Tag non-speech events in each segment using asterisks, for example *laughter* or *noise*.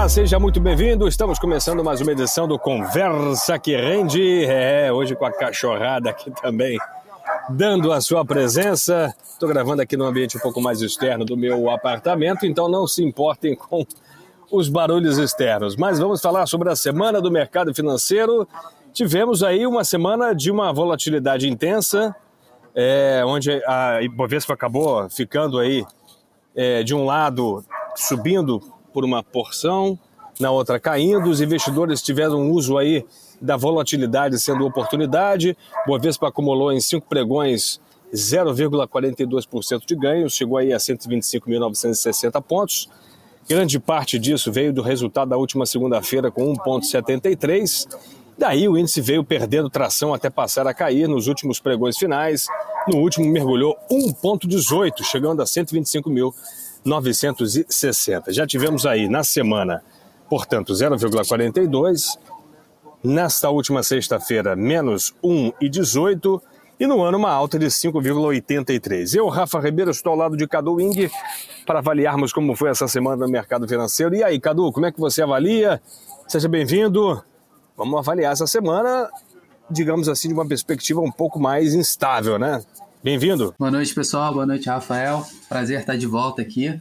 Olá, seja muito bem-vindo. Estamos começando mais uma edição do Conversa que Rende. É, hoje com a cachorrada aqui também, dando a sua presença. Estou gravando aqui no ambiente um pouco mais externo do meu apartamento, então não se importem com os barulhos externos. Mas vamos falar sobre a semana do mercado financeiro. Tivemos aí uma semana de uma volatilidade intensa, é, onde a Ibovespa acabou ficando aí é, de um lado subindo por uma porção, na outra caindo. Os investidores tiveram uso aí da volatilidade sendo oportunidade. Bovespa acumulou em cinco pregões 0,42% de ganho, chegou aí a 125.960 pontos. Grande parte disso veio do resultado da última segunda-feira com 1,73. Daí o índice veio perdendo tração até passar a cair nos últimos pregões finais. No último mergulhou 1,18, chegando a 125 mil 960. Já tivemos aí na semana, portanto, 0,42. Nesta última sexta-feira, menos 1,18. E no ano, uma alta de 5,83. Eu, Rafa Ribeiro, estou ao lado de Cadu Wing para avaliarmos como foi essa semana no mercado financeiro. E aí, Cadu, como é que você avalia? Seja bem-vindo. Vamos avaliar essa semana, digamos assim, de uma perspectiva um pouco mais instável, né? Bem-vindo. Boa noite, pessoal. Boa noite, Rafael. Prazer estar de volta aqui.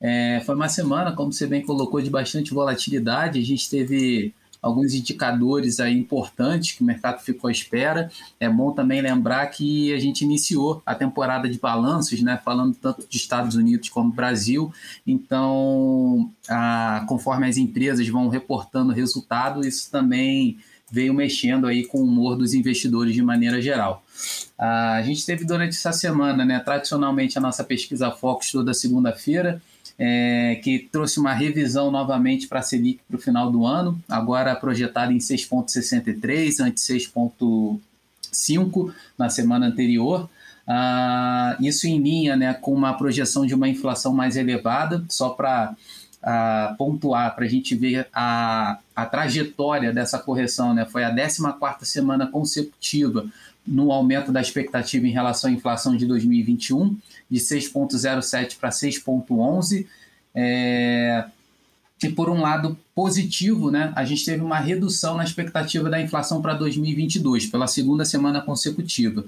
É, foi uma semana, como você bem colocou, de bastante volatilidade. A gente teve alguns indicadores aí importantes que o mercado ficou à espera. É bom também lembrar que a gente iniciou a temporada de balanços, né, falando tanto de Estados Unidos como Brasil. Então, a, conforme as empresas vão reportando resultado, isso também veio mexendo aí com o humor dos investidores de maneira geral. A gente teve durante essa semana, né, tradicionalmente a nossa pesquisa Focus toda segunda-feira, é, que trouxe uma revisão novamente para a Selic para o final do ano, agora projetada em 6,63, antes 6,5 na semana anterior. Ah, isso em linha né, com uma projeção de uma inflação mais elevada, só para a pontuar para a gente ver a, a trajetória dessa correção. Né? Foi a 14 semana consecutiva no aumento da expectativa em relação à inflação de 2021, de 6,07 para 6,11. É, e por um lado positivo, né, a gente teve uma redução na expectativa da inflação para 2022, pela segunda semana consecutiva.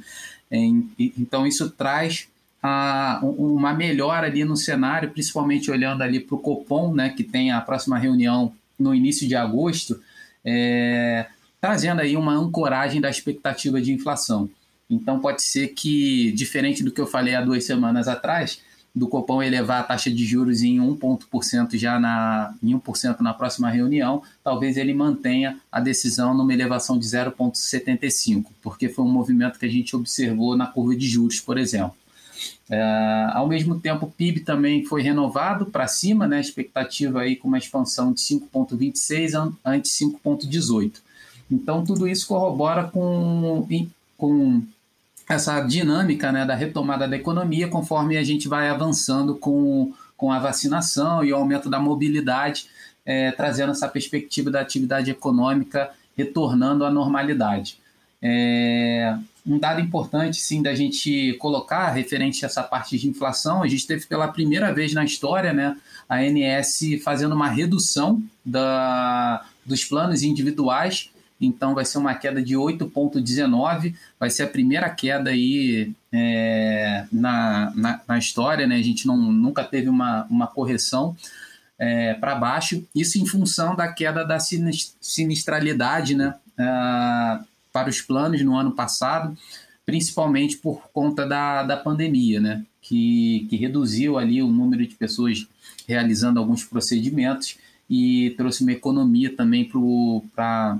Então isso traz a, uma melhora ali no cenário, principalmente olhando ali para o Copom, né, que tem a próxima reunião no início de agosto, é, trazendo aí uma ancoragem da expectativa de inflação. Então pode ser que, diferente do que eu falei há duas semanas atrás, do Copom elevar a taxa de juros em 1% já na, em 1% na próxima reunião, talvez ele mantenha a decisão numa elevação de 0,75, porque foi um movimento que a gente observou na curva de juros, por exemplo. É, ao mesmo tempo, o PIB também foi renovado para cima, né, expectativa aí com uma expansão de 5,26 antes 5,18. Então, tudo isso corrobora com, com essa dinâmica né, da retomada da economia conforme a gente vai avançando com, com a vacinação e o aumento da mobilidade, é, trazendo essa perspectiva da atividade econômica retornando à normalidade. É, um dado importante, sim, da gente colocar referente a essa parte de inflação, a gente teve pela primeira vez na história né, a ANS fazendo uma redução da, dos planos individuais, então vai ser uma queda de 8,19, vai ser a primeira queda aí é, na, na, na, história, né? a gente não, nunca teve uma, uma correção é, para baixo, isso em função da queda da sinistralidade, né? Uh, para os planos no ano passado, principalmente por conta da, da pandemia, né? que, que reduziu ali o número de pessoas realizando alguns procedimentos e trouxe uma economia também para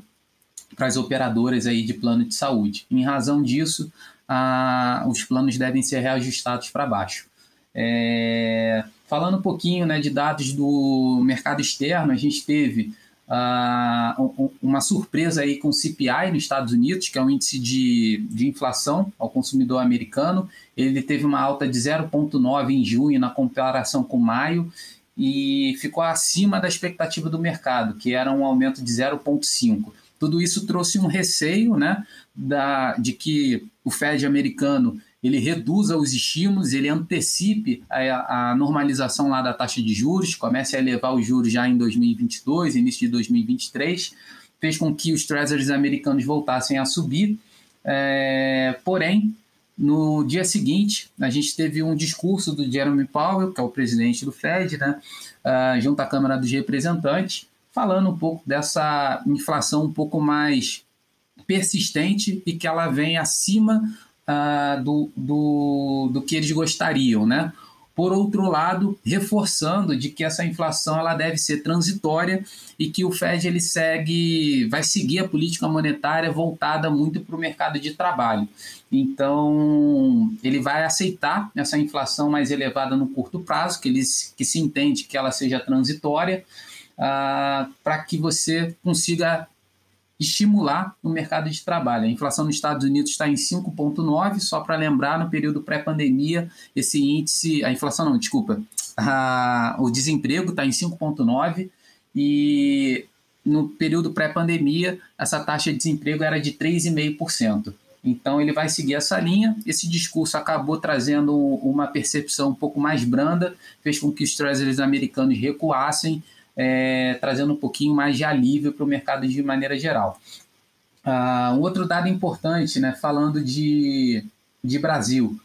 as operadoras aí de plano de saúde. Em razão disso, a, os planos devem ser reajustados para baixo. É, falando um pouquinho né, de dados do mercado externo, a gente teve uh, uma surpresa aí com o CPI nos Estados Unidos, que é um índice de, de inflação ao consumidor americano. Ele teve uma alta de 0,9 em junho na comparação com maio e ficou acima da expectativa do mercado, que era um aumento de 0,5. Tudo isso trouxe um receio né, da, de que o Fed americano ele reduza os estímulos, ele antecipe a, a, normalização lá da taxa de juros, comece a elevar os juros já em 2022, início de 2023, fez com que os treasuries americanos voltassem a subir. É, porém, no dia seguinte, a gente teve um discurso do Jeremy Powell, que é o presidente do Fed, né, uh, junto à Câmara dos Representantes, falando um pouco dessa inflação um pouco mais persistente e que ela vem acima uh, do, do, do que eles gostariam, né? Por outro lado, reforçando de que essa inflação ela deve ser transitória e que o Fed ele segue, vai seguir a política monetária voltada muito para o mercado de trabalho. Então, ele vai aceitar essa inflação mais elevada no curto prazo, que, eles, que se entende que ela seja transitória, uh, para que você consiga estimular o mercado de trabalho. A inflação nos Estados Unidos está em 5,9, só para lembrar, no período pré-pandemia, esse índice, a inflação não, desculpa, a, o desemprego está em 5,9 e no período pré-pandemia essa taxa de desemprego era de 3,5%. Então ele vai seguir essa linha. Esse discurso acabou trazendo uma percepção um pouco mais branda, fez com que os treasuries americanos recuassem é, trazendo um pouquinho mais de alívio para o mercado de maneira geral. Uh, um outro dado importante, né, falando de, de Brasil,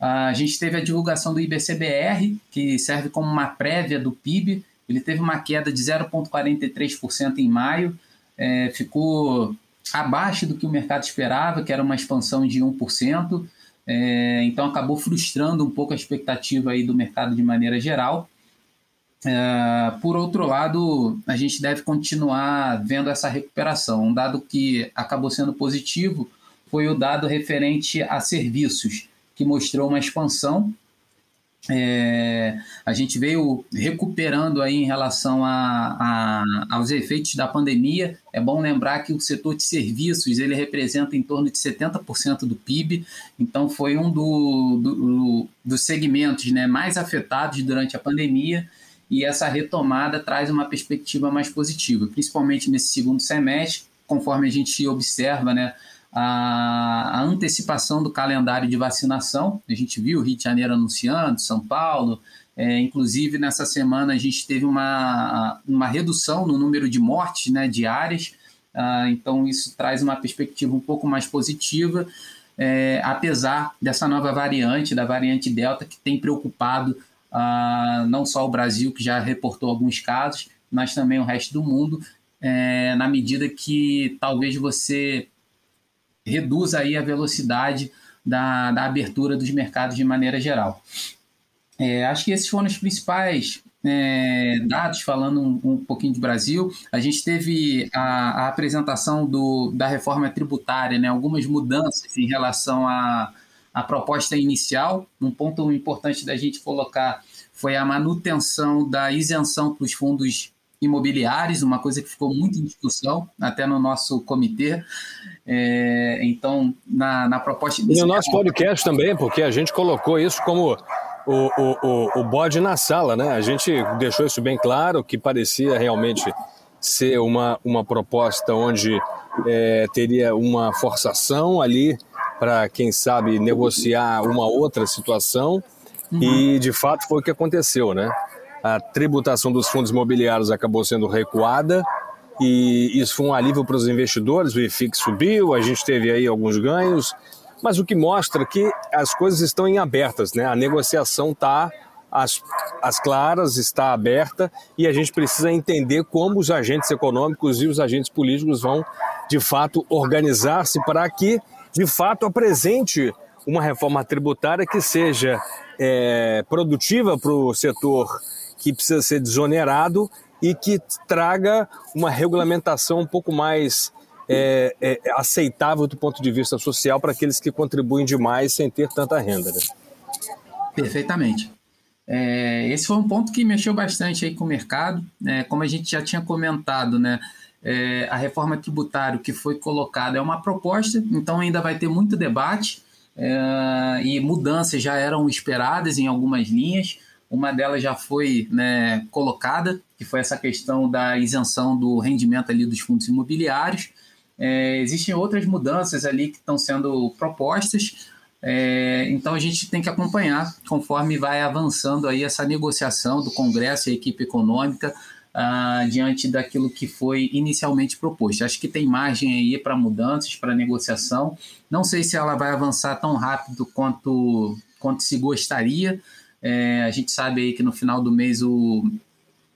uh, a gente teve a divulgação do IBCBR, que serve como uma prévia do PIB, ele teve uma queda de 0,43% em maio, é, ficou abaixo do que o mercado esperava, que era uma expansão de 1%, é, então acabou frustrando um pouco a expectativa aí do mercado de maneira geral. É, por outro lado, a gente deve continuar vendo essa recuperação. Um dado que acabou sendo positivo foi o dado referente a serviços, que mostrou uma expansão. É, a gente veio recuperando aí em relação a, a, aos efeitos da pandemia. É bom lembrar que o setor de serviços ele representa em torno de 70% do PIB, então foi um do, do, dos segmentos né, mais afetados durante a pandemia e essa retomada traz uma perspectiva mais positiva, principalmente nesse segundo semestre, conforme a gente observa né, a, antecipação do calendário de vacinação. A gente viu o Rio de Janeiro anunciando, São Paulo, é, inclusive nessa semana a gente teve uma, uma redução no número de mortes né, diárias, ah, então isso traz uma perspectiva um pouco mais positiva. É, apesar dessa nova variante, da variante Delta, que tem preocupado uh, não só o Brasil, que já reportou alguns casos, mas também o resto do mundo, é, na medida que talvez você reduza aí a velocidade da, da abertura dos mercados de maneira geral. É, acho que esses foram os principais é, dados, falando um, um, pouquinho de Brasil. A gente teve a, a apresentação do, da reforma tributária, né, algumas mudanças em relação a, a proposta inicial. Um ponto importante da gente colocar foi a manutenção da isenção para os fundos imobiliários, uma coisa que ficou muito em discussão, até no nosso comitê. É, então, na, na proposta inicial... E no nosso podcast também, porque a gente colocou isso como o, o, o, o bode na sala, né? A gente deixou isso bem claro, que parecia realmente ser uma, uma proposta onde é, teria uma forçação ali para, quem sabe, negociar uma outra situação. Uhum. E, de fato, foi o que aconteceu, né? A tributação dos fundos imobiliários acabou sendo recuada e isso foi um alívio para os investidores. O IFIX subiu, a gente teve aí alguns ganhos, mas o que mostra que as coisas estão em abertas, né? A negociação está as, as claras, está aberta e a gente precisa entender como os agentes econômicos e os agentes políticos vão, de fato, organizar-se para que de fato apresente uma reforma tributária que seja é, produtiva para o setor que precisa ser desonerado e que traga uma regulamentação um pouco mais é, é, aceitável do ponto de vista social para aqueles que contribuem demais sem ter tanta renda. Né? Perfeitamente. É, esse foi um ponto que mexeu bastante aí com o mercado. Né? como a gente já tinha comentado, né? É, a reforma tributária que foi colocada é uma proposta, então ainda vai ter muito debate é, e mudanças já eram esperadas em algumas linhas. Uma delas já foi né, colocada, que foi essa questão da isenção do rendimento ali dos fundos imobiliários. É, existem outras mudanças ali que estão sendo propostas. É, então a gente tem que acompanhar conforme vai avançando aí essa negociação do Congresso e a equipe econômica uh, diante daquilo que foi inicialmente proposto. Acho que tem margem aí para mudanças, para negociação. Não sei se ela vai avançar tão rápido quanto, quanto se gostaria. É, a gente sabe aí que no final do mês o,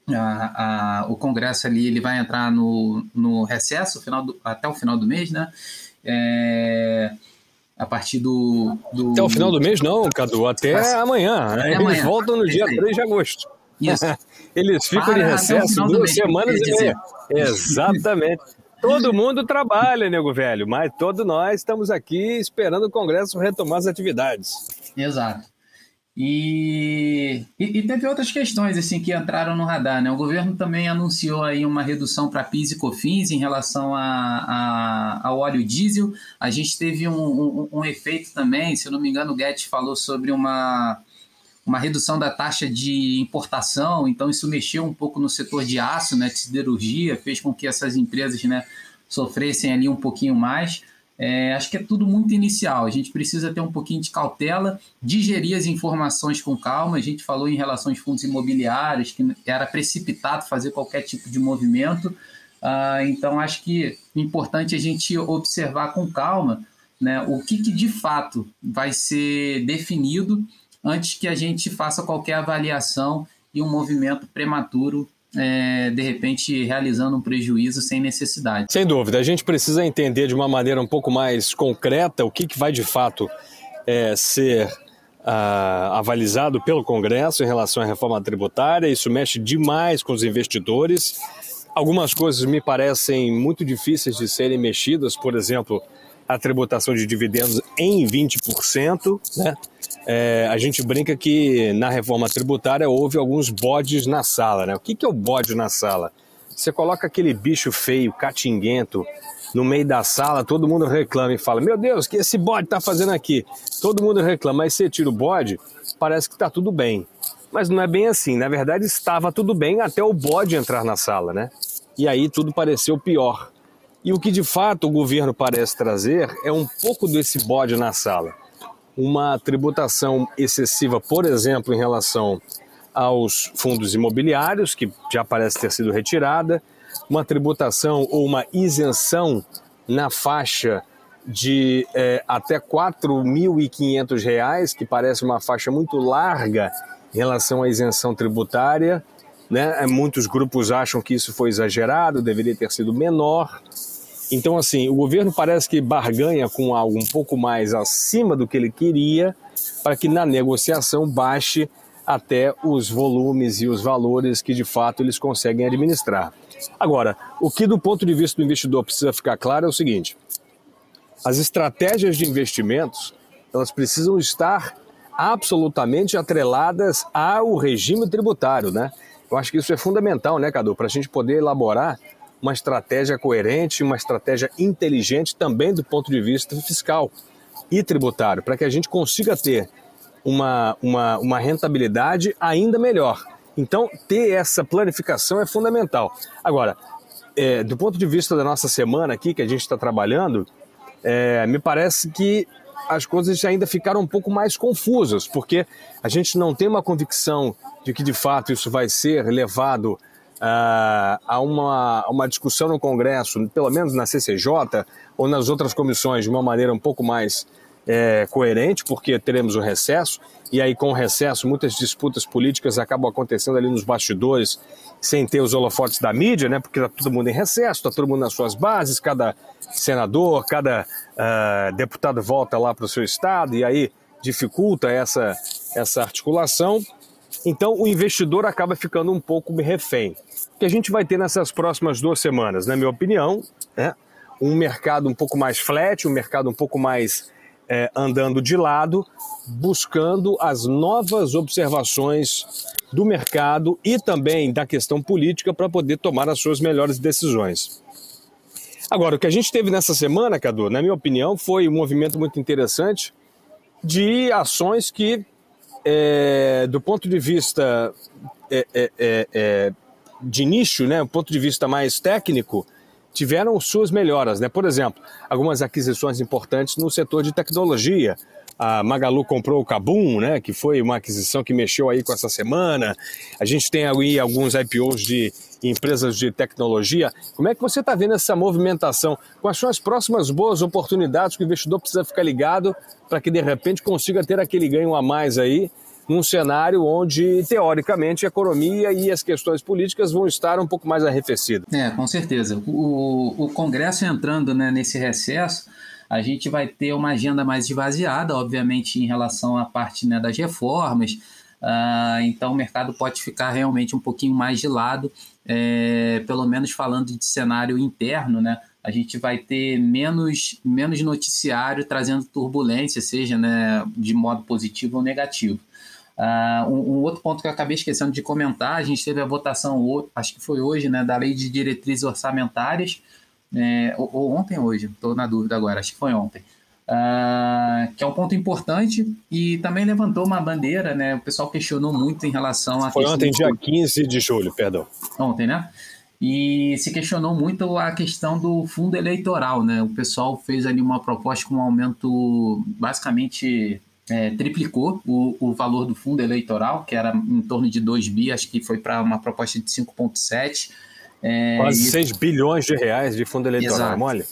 a, a, o Congresso ali ele vai entrar no, no recesso final do, até o final do mês, né? É, a partir do, do, Até o final do mês, não, Cadu, até amanhã. Até Eles amanhã. voltam no dia 3 de agosto. Isso. *laughs* Eles ficam Para de recesso duas semanas e meia. *laughs* Exatamente. Todo mundo trabalha, nego velho, mas todos nós estamos aqui esperando o Congresso retomar as atividades. Exato. E, e, e, teve outras questões assim que entraram no radar. Né? O governo também anunciou aí uma redução para PIS e COFINS em relação a, a, ao óleo diesel. A gente teve um, um, um, efeito também, se eu não me engano, o Guedes falou sobre uma, uma redução da taxa de importação, então isso mexeu um pouco no setor de aço, né, de siderurgia, fez com que essas empresas né, sofressem ali um pouquinho mais. É, acho que é tudo muito inicial. A gente precisa ter um pouquinho de cautela, digerir as informações com calma. A gente falou em relação aos fundos imobiliários, que era precipitado fazer qualquer tipo de movimento. Uh, então, acho que é importante a gente observar com calma né, o que, que de fato vai ser definido antes que a gente faça qualquer avaliação e um movimento prematuro é, de repente realizando um prejuízo sem necessidade. Sem dúvida, a gente precisa entender de uma maneira um pouco mais concreta o que, que vai de fato é, ser uh, avalizado pelo Congresso em relação à reforma tributária. Isso mexe demais com os investidores. Algumas coisas me parecem muito difíceis de serem mexidas, por exemplo, a tributação de dividendos em 20%, né? É, a gente brinca que na reforma tributária houve alguns bodes na sala. Né? O que, que é o bode na sala? Você coloca aquele bicho feio, catinguento, no meio da sala, todo mundo reclama e fala: Meu Deus, o que esse bode está fazendo aqui? Todo mundo reclama, mas você tira o bode, parece que está tudo bem. Mas não é bem assim. Na verdade, estava tudo bem até o bode entrar na sala, né? E aí tudo pareceu pior. E o que de fato o governo parece trazer é um pouco desse bode na sala uma tributação excessiva, por exemplo, em relação aos fundos imobiliários, que já parece ter sido retirada, uma tributação ou uma isenção na faixa de é, até R$ 4.500, que parece uma faixa muito larga em relação à isenção tributária. Né? Muitos grupos acham que isso foi exagerado, deveria ter sido menor. Então, assim, o governo parece que barganha com algo um pouco mais acima do que ele queria, para que na negociação baixe até os volumes e os valores que de fato eles conseguem administrar. Agora, o que do ponto de vista do investidor precisa ficar claro é o seguinte: as estratégias de investimentos elas precisam estar absolutamente atreladas ao regime tributário, né? Eu acho que isso é fundamental, né, Cadu, para a gente poder elaborar uma estratégia coerente, uma estratégia inteligente também do ponto de vista fiscal e tributário, para que a gente consiga ter uma, uma, uma rentabilidade ainda melhor. Então, ter essa planificação é fundamental. Agora, é, do ponto de vista da nossa semana aqui, que a gente está trabalhando, é, me parece que as coisas ainda ficaram um pouco mais confusas, porque a gente não tem uma convicção de que de fato isso vai ser levado uh, a uma, uma discussão no Congresso, pelo menos na CCJ ou nas outras comissões, de uma maneira um pouco mais é, coerente, porque teremos o recesso, e aí com o recesso muitas disputas políticas acabam acontecendo ali nos bastidores, sem ter os holofotes da mídia, né? porque está todo mundo em recesso, está todo mundo nas suas bases, cada senador, cada uh, deputado volta lá para o seu estado, e aí dificulta essa, essa articulação. Então o investidor acaba ficando um pouco refém que a gente vai ter nessas próximas duas semanas, na minha opinião, né? um mercado um pouco mais flat, um mercado um pouco mais é, andando de lado, buscando as novas observações do mercado e também da questão política para poder tomar as suas melhores decisões. Agora, o que a gente teve nessa semana, Cadu, na minha opinião, foi um movimento muito interessante de ações que, é, do ponto de vista é, é, é, é de nicho, né, um ponto de vista mais técnico, tiveram suas melhoras. Né? Por exemplo, algumas aquisições importantes no setor de tecnologia, a Magalu comprou o Kabum, né, que foi uma aquisição que mexeu aí com essa semana. A gente tem aí alguns IPOs de empresas de tecnologia. Como é que você está vendo essa movimentação? Quais são as próximas boas oportunidades que o investidor precisa ficar ligado para que de repente consiga ter aquele ganho a mais aí num cenário onde, teoricamente, a economia e as questões políticas vão estar um pouco mais arrefecidas. É, com certeza. O, o Congresso entrando né, nesse recesso, a gente vai ter uma agenda mais esvaziada, obviamente, em relação à parte né, das reformas. Uh, então, o mercado pode ficar realmente um pouquinho mais de lado, é, pelo menos falando de cenário interno, né? A gente vai ter menos, menos noticiário trazendo turbulência, seja né, de modo positivo ou negativo. Uh, um, um, outro ponto que eu acabei esquecendo de comentar, a gente teve a votação, acho que foi hoje, né, da Lei de Diretrizes Orçamentárias, é, ou, ou, ontem hoje, estou na dúvida agora, acho que foi ontem, uh, que é um ponto importante e também levantou uma bandeira, né, o pessoal questionou muito em relação a... Foi ontem, dia 15 de julho, perdão. Ontem, né? E se questionou muito a questão do fundo eleitoral, né? O pessoal fez ali uma proposta com um aumento basicamente é, triplicou o, o valor do fundo eleitoral, que era em torno de 2 bi, acho que foi para uma proposta de 5,7. É, Quase e... 6 bilhões de reais de fundo eleitoral, Exato. mole?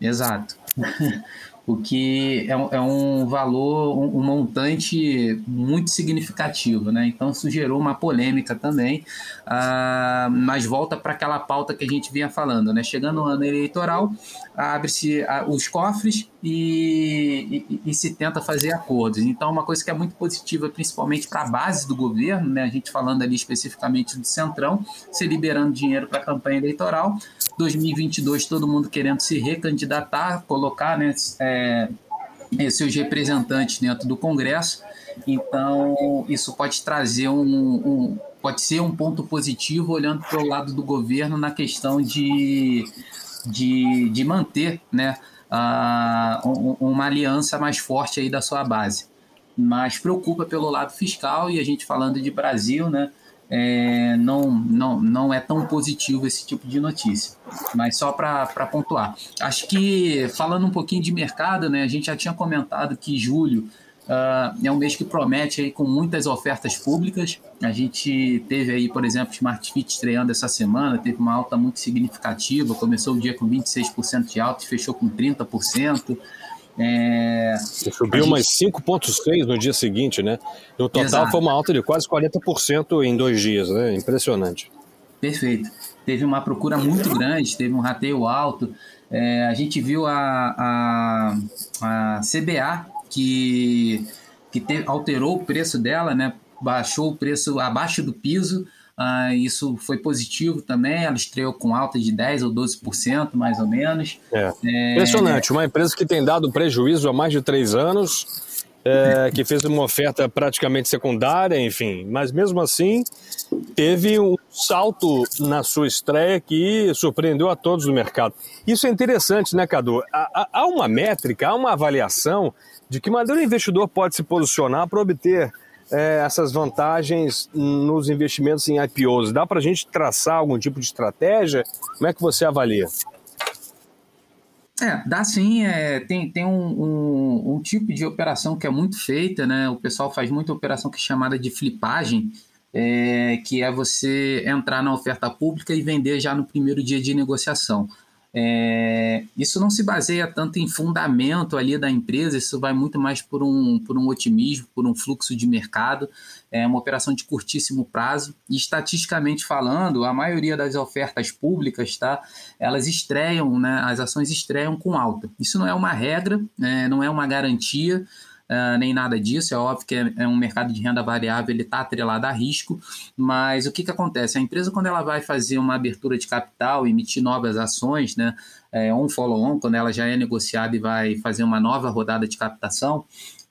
Exato. *laughs* o que é, é um valor, um, um, montante muito significativo, né? Então isso gerou uma polêmica também, ah, mas volta para aquela pauta que a gente vinha falando, né? Chegando o ano eleitoral, abre-se ah, os cofres e, e, e, se tenta fazer acordos. Então, uma coisa que é muito positiva, principalmente para a base do governo, né? A gente falando ali especificamente do Centrão, se liberando dinheiro para a campanha eleitoral. 2022, todo mundo querendo se recandidatar, colocar, né? É, seus representantes dentro do Congresso. Então, isso pode trazer um, um pode ser um ponto positivo olhando para o lado do governo na questão de, de, de manter né, uma aliança mais forte aí da sua base. Mas preocupa pelo lado fiscal e a gente falando de Brasil, né, é, não, não, não é tão positivo esse tipo de notícia. Mas só para pontuar. Acho que, falando um pouquinho de mercado, né, a gente já tinha comentado que julho uh, é um mês que promete aí com muitas ofertas públicas. A gente teve aí, por exemplo, Smart Fit estreando essa semana, teve uma alta muito significativa, começou o dia com 26% de alta e fechou com 30%. É, subiu gente... mais 5,6 no dia seguinte, né? No total Exato. foi uma alta de quase 40% em dois dias, né? Impressionante. Perfeito. Teve uma procura muito grande, teve um rateio alto. É, a gente viu a, a, a CBA que, que te, alterou o preço dela, né? Baixou o preço abaixo do piso Uh, isso foi positivo também. Ela estreou com alta de 10% ou 12%, mais ou menos. É. É... Impressionante. Uma empresa que tem dado prejuízo há mais de três anos, é, que fez uma oferta praticamente secundária, enfim. Mas mesmo assim, teve um salto na sua estreia que surpreendeu a todos do mercado. Isso é interessante, né, Cadu? Há, há uma métrica, há uma avaliação de que maneira o investidor pode se posicionar para obter é, essas vantagens nos investimentos em IPOs? Dá para a gente traçar algum tipo de estratégia? Como é que você avalia? É, dá sim. É, tem tem um, um, um, tipo de operação que é muito feita, né? O pessoal faz muita operação que é chamada de flipagem, é, que é você entrar na oferta pública e vender já no primeiro dia de negociação. É, isso não se baseia tanto em fundamento ali da empresa, isso vai muito mais por um, por um otimismo, por um fluxo de mercado, é uma operação de curtíssimo prazo. E estatisticamente falando, a maioria das ofertas públicas, tá, elas estreiam, né, as ações estreiam com alta. Isso não é uma regra, né, não é uma garantia, uh, nem nada disso. É óbvio que é, é um mercado de renda variável, ele está atrelado a risco, mas o que, que acontece? A empresa, quando ela vai fazer uma abertura de capital, emitir novas ações, né, é, um follow-on, quando ela já é negociada e vai fazer uma nova rodada de captação,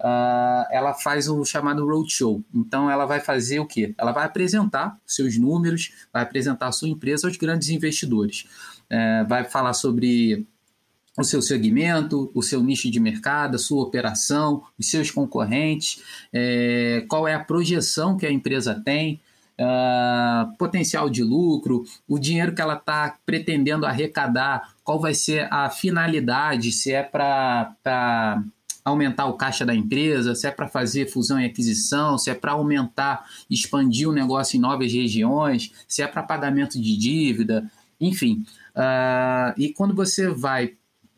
Uh, ela faz o chamado roadshow. Então, ela vai fazer o quê? Ela vai apresentar seus números, vai apresentar a sua empresa aos grandes investidores. Uh, vai falar sobre o seu segmento, o seu nicho de mercado, a sua operação, os seus concorrentes, é, qual é a projeção que a empresa tem, uh, potencial de lucro, o dinheiro que ela está pretendendo arrecadar, qual vai ser a finalidade, se é para aumentar o caixa da empresa, se é para fazer fusão e aquisição, se é para aumentar, expandir o negócio em novas regiões, se é para pagamento de dívida, enfim. Uh, e quando você vai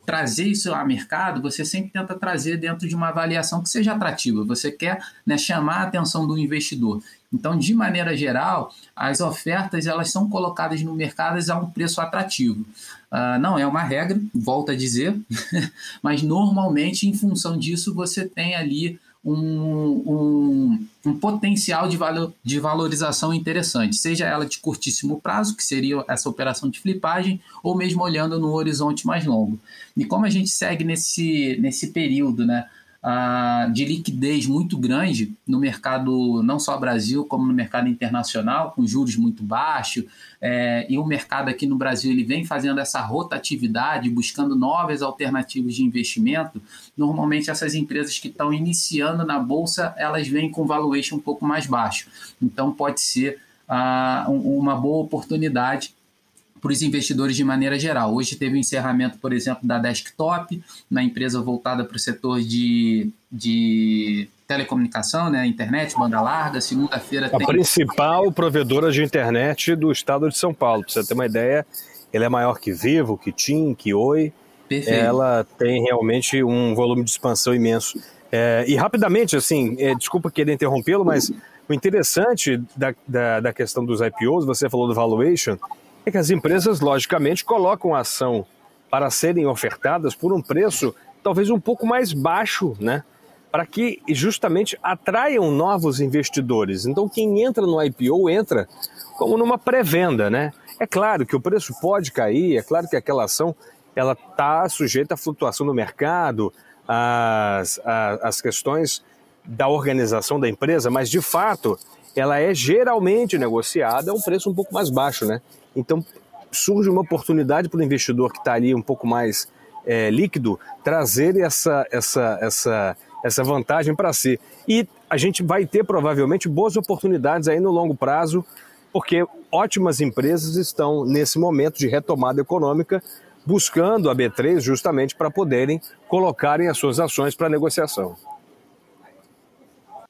trazer isso ao mercado, você sempre tenta trazer dentro de uma avaliação que seja atrativa. Você quer né, chamar a atenção do investidor. Então, de maneira geral, as ofertas elas são colocadas no mercado a um preço atrativo. Uh, não é uma regra, volto a dizer, *laughs* mas normalmente, em função disso, você tem ali um, um, um, potencial de, valor, de valorização interessante, seja ela de curtíssimo prazo, que seria essa operação de flipagem, ou mesmo olhando no horizonte mais longo. E como a gente segue nesse, nesse período, né? De liquidez muito grande no mercado, não só Brasil, como no mercado internacional, com juros muito baixos. É, e o mercado aqui no Brasil ele vem fazendo essa rotatividade, buscando novas alternativas de investimento. Normalmente, essas empresas que estão iniciando na bolsa, elas vêm com valuation um pouco mais baixo. Então, pode ser ah, uma boa oportunidade para os investidores de maneira geral. Hoje teve o encerramento, por exemplo, da Desktop, na empresa voltada para o setor de, de telecomunicação, né, internet, banda larga. Segunda-feira A tem... principal provedora de internet do estado de São Paulo. Para você ter uma ideia, ela é maior que Vivo, que TIM, que Oi. Perfeito. Ela tem realmente um volume de expansão imenso. É, e rapidamente, assim, é, desculpa querer interrompê-lo, mas o interessante da, da, da questão dos IPOs, você falou do valuation, é que as empresas, logicamente, colocam a ação para serem ofertadas por um preço talvez um pouco mais baixo, né? Para que justamente atraiam novos investidores. Então, quem entra no IPO entra como numa pré-venda, né? É claro que o preço pode cair, é claro que aquela ação ela está sujeita à flutuação do mercado, às, às questões da organização da empresa, mas de fato ela é geralmente negociada a um preço um pouco mais baixo, né? Então surge uma oportunidade para o investidor que está ali um pouco mais é, líquido trazer essa, essa, essa, essa vantagem para si. E a gente vai ter provavelmente boas oportunidades aí no longo prazo, porque ótimas empresas estão nesse momento de retomada econômica buscando a B3 justamente para poderem colocarem as suas ações para negociação.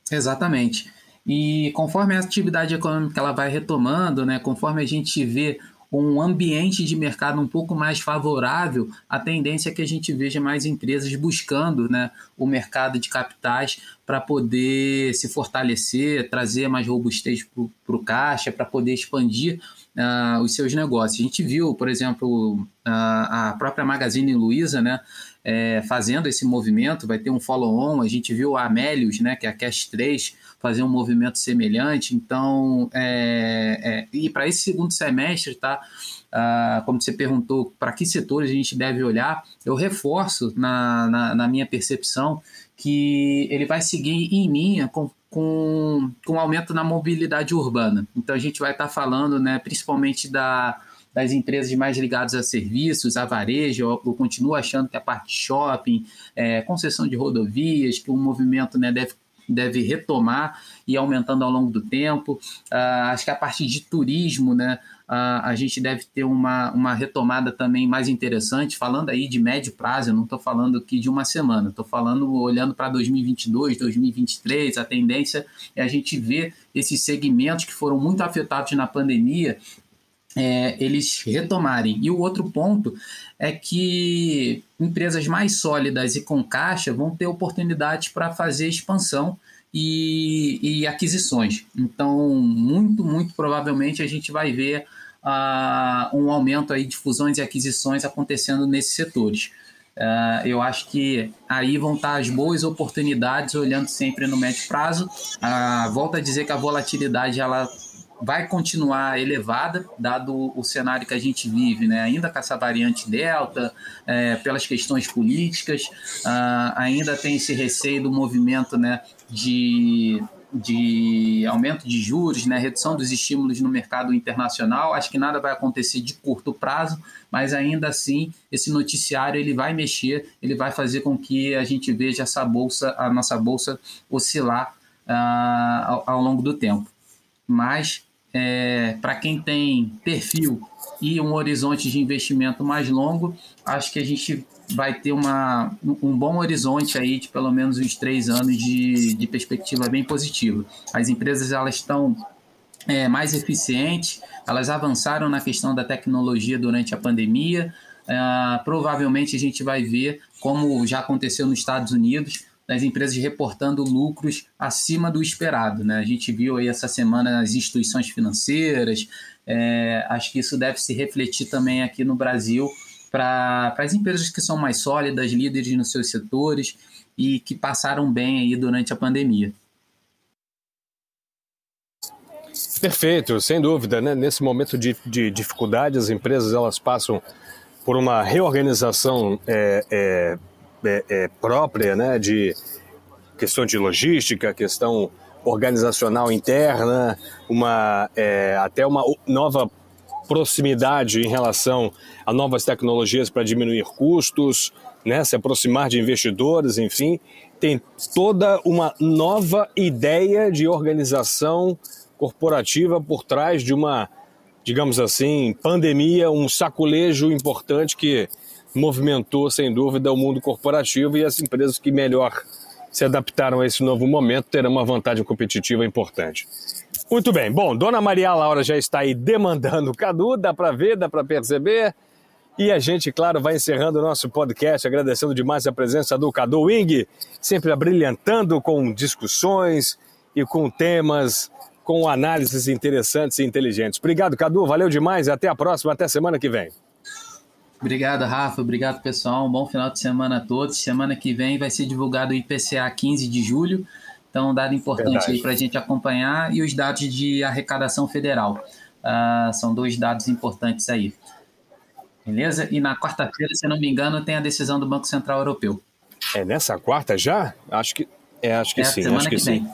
Exatamente. E conforme a atividade econômica ela vai retomando, né, conforme a gente vê um ambiente de mercado um pouco mais favorável, a tendência é que a gente veja mais empresas buscando né, o mercado de capitais para poder se fortalecer, trazer mais robustez para o caixa, para poder expandir uh, os seus negócios. A gente viu, por exemplo, uh, a própria Magazine Luiza, né? É, fazendo esse movimento, vai ter um follow-on, a gente viu a Amélios, né, que é a Cash 3, fazer um movimento semelhante. Então, é, é, e para esse segundo semestre, tá? Como você perguntou, para que setores a gente deve olhar, eu reforço na, na, na minha percepção que ele vai seguir em linha com, com, com aumento na mobilidade urbana. Então, a gente vai estar tá falando, né, principalmente da das empresas mais ligadas a serviços, a varejo, eu, eu continuo achando que a parte shopping, é, concessão de rodovias, que o movimento né, deve deve retomar e aumentando ao longo do tempo. Uh, acho que a parte de turismo, né? Uh, a gente deve ter uma, uma retomada também mais interessante, falando aí de médio prazo, eu não estou falando aqui de uma semana, estou falando olhando para 2022, 2023, a tendência é a gente ver esses segmentos que foram muito afetados na pandemia é, eles retomarem. E o outro ponto é que empresas mais sólidas e com caixa vão ter oportunidades para fazer expansão e, e, aquisições. Então, muito, muito provavelmente a gente vai ver uh, um aumento aí de fusões e aquisições acontecendo nesses setores. Uh, eu acho que aí vão estar as boas oportunidades, olhando sempre no médio prazo. Uh, volto a dizer que a volatilidade ela vai continuar elevada, dado o cenário que a gente vive, né? ainda com essa variante Delta, é, pelas questões políticas, uh, ainda tem esse receio do movimento né, de, de aumento de juros, né, redução dos estímulos no mercado internacional. Acho que nada vai acontecer de curto prazo, mas ainda assim esse noticiário ele vai mexer, ele vai fazer com que a gente veja essa bolsa, a nossa bolsa oscilar uh, ao, ao longo do tempo. Mas é, para quem tem perfil e um horizonte de investimento mais longo, acho que a gente vai ter uma, um bom horizonte aí de pelo menos uns três anos de, de perspectiva bem positiva. As empresas elas estão é, mais eficientes, elas avançaram na questão da tecnologia durante a pandemia. É, provavelmente a gente vai ver, como já aconteceu nos Estados Unidos, das empresas reportando lucros acima do esperado. Né? A gente viu aí essa semana as instituições financeiras, é, acho que isso deve se refletir também aqui no Brasil para as empresas que são mais sólidas, líderes nos seus setores e que passaram bem aí durante a pandemia. Perfeito, sem dúvida. Né? Nesse momento de, de dificuldade, as empresas elas passam por uma reorganização é, é, é, é própria, né? de questão de logística, questão organizacional interna, uma, é, até uma nova proximidade em relação a novas tecnologias para diminuir custos, né, se aproximar de investidores, enfim, tem toda uma nova ideia de organização corporativa por trás de uma, digamos assim, pandemia, um saculejo importante que movimentou, sem dúvida, o mundo corporativo e as empresas que melhor se adaptaram a esse novo momento terão uma vantagem competitiva importante. Muito bem. Bom, Dona Maria Laura já está aí demandando o Cadu, dá para ver, dá para perceber. E a gente, claro, vai encerrando o nosso podcast, agradecendo demais a presença do Cadu Wing, sempre abrilhantando com discussões e com temas, com análises interessantes e inteligentes. Obrigado, Cadu, valeu demais e até a próxima, até semana que vem. Obrigado, Rafa. Obrigado, pessoal. Um bom final de semana a todos. Semana que vem vai ser divulgado o IPCA 15 de julho. Então, um dado importante Verdade. aí para a gente acompanhar e os dados de arrecadação federal. Uh, são dois dados importantes aí. Beleza? E na quarta-feira, se não me engano, tem a decisão do Banco Central Europeu. É nessa quarta já? Acho que, é, acho que é sim. Acho que, que sim.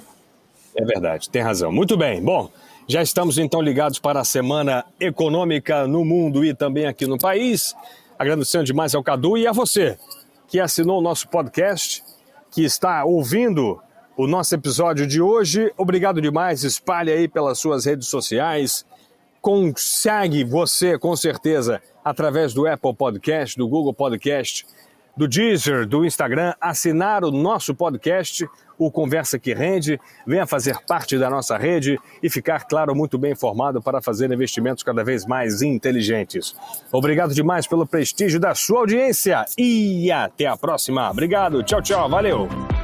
É verdade, tem razão. Muito bem. Bom, já estamos então ligados para a semana econômica no mundo e também aqui no país. Agradecendo demais ao Cadu e a você que assinou o nosso podcast, que está ouvindo o nosso episódio de hoje. Obrigado demais. Espalhe aí pelas suas redes sociais. Consegue você, com certeza, através do Apple Podcast, do Google Podcast, do Deezer, do Instagram, assinar o nosso podcast o Conversa que Rende. Venha fazer parte da nossa rede e ficar, claro, muito bem informado para fazer investimentos cada vez mais inteligentes. Obrigado demais pelo prestígio da sua audiência e até a próxima. Obrigado, tchau, tchau, valeu!